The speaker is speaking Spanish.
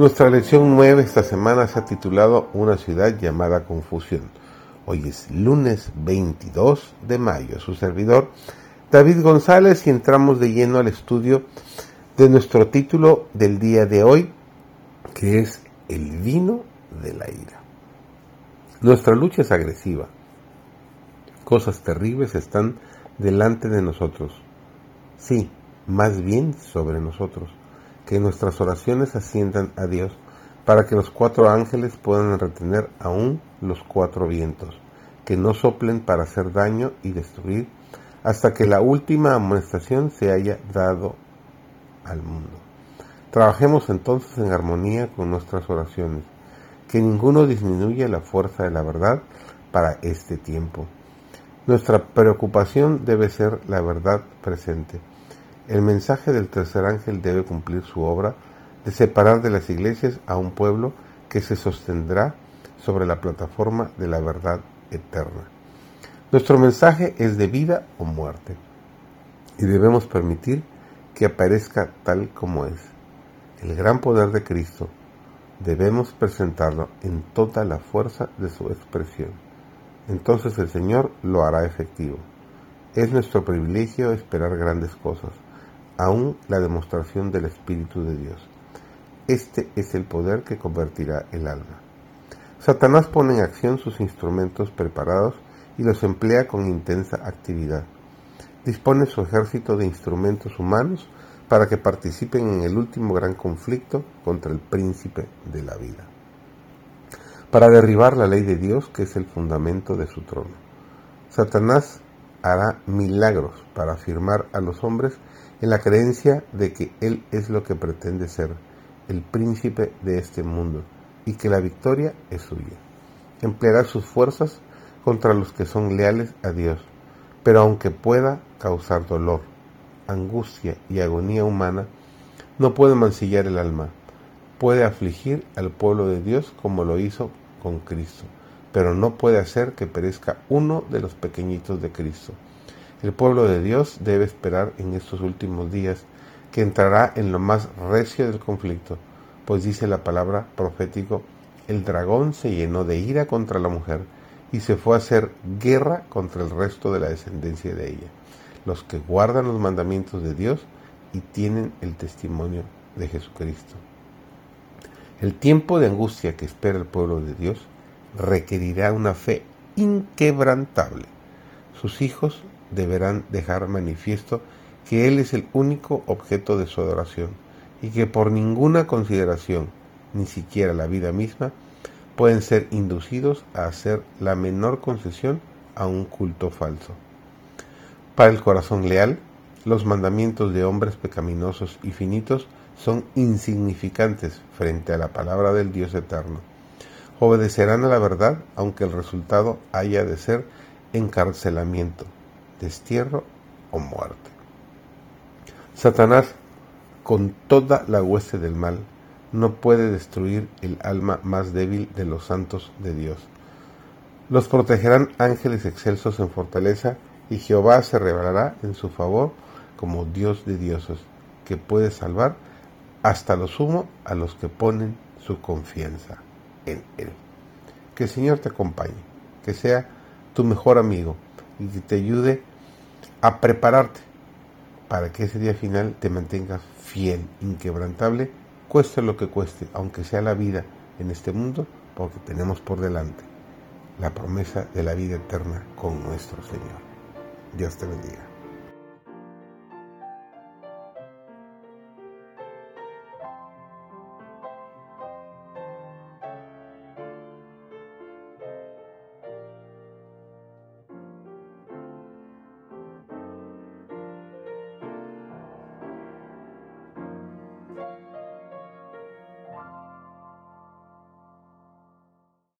Nuestra lección 9 esta semana se ha titulado Una ciudad llamada confusión. Hoy es lunes 22 de mayo. Su servidor David González y entramos de lleno al estudio de nuestro título del día de hoy, que es El vino de la ira. Nuestra lucha es agresiva. Cosas terribles están delante de nosotros. Sí, más bien sobre nosotros que nuestras oraciones asciendan a Dios, para que los cuatro ángeles puedan retener aún los cuatro vientos, que no soplen para hacer daño y destruir, hasta que la última amonestación se haya dado al mundo. Trabajemos entonces en armonía con nuestras oraciones, que ninguno disminuya la fuerza de la verdad para este tiempo. Nuestra preocupación debe ser la verdad presente el mensaje del tercer ángel debe cumplir su obra de separar de las iglesias a un pueblo que se sostendrá sobre la plataforma de la verdad eterna. Nuestro mensaje es de vida o muerte y debemos permitir que aparezca tal como es. El gran poder de Cristo debemos presentarlo en toda la fuerza de su expresión. Entonces el Señor lo hará efectivo. Es nuestro privilegio esperar grandes cosas aún la demostración del Espíritu de Dios. Este es el poder que convertirá el alma. Satanás pone en acción sus instrumentos preparados y los emplea con intensa actividad. Dispone su ejército de instrumentos humanos para que participen en el último gran conflicto contra el príncipe de la vida. Para derribar la ley de Dios, que es el fundamento de su trono. Satanás hará milagros para afirmar a los hombres en la creencia de que Él es lo que pretende ser, el príncipe de este mundo, y que la victoria es suya. Empleará sus fuerzas contra los que son leales a Dios, pero aunque pueda causar dolor, angustia y agonía humana, no puede mancillar el alma, puede afligir al pueblo de Dios como lo hizo con Cristo, pero no puede hacer que perezca uno de los pequeñitos de Cristo. El pueblo de Dios debe esperar en estos últimos días que entrará en lo más recio del conflicto, pues dice la palabra profético, el dragón se llenó de ira contra la mujer y se fue a hacer guerra contra el resto de la descendencia de ella, los que guardan los mandamientos de Dios y tienen el testimonio de Jesucristo. El tiempo de angustia que espera el pueblo de Dios requerirá una fe inquebrantable. Sus hijos deberán dejar manifiesto que Él es el único objeto de su adoración y que por ninguna consideración, ni siquiera la vida misma, pueden ser inducidos a hacer la menor concesión a un culto falso. Para el corazón leal, los mandamientos de hombres pecaminosos y finitos son insignificantes frente a la palabra del Dios eterno. Obedecerán a la verdad aunque el resultado haya de ser encarcelamiento, destierro o muerte. Satanás, con toda la hueste del mal, no puede destruir el alma más débil de los santos de Dios. Los protegerán ángeles excelsos en fortaleza y Jehová se revelará en su favor como Dios de dioses, que puede salvar hasta lo sumo a los que ponen su confianza en Él. Que el Señor te acompañe, que sea tu mejor amigo y que te ayude a prepararte para que ese día final te mantengas fiel, inquebrantable, cueste lo que cueste, aunque sea la vida en este mundo, porque tenemos por delante la promesa de la vida eterna con nuestro Señor. Dios te bendiga.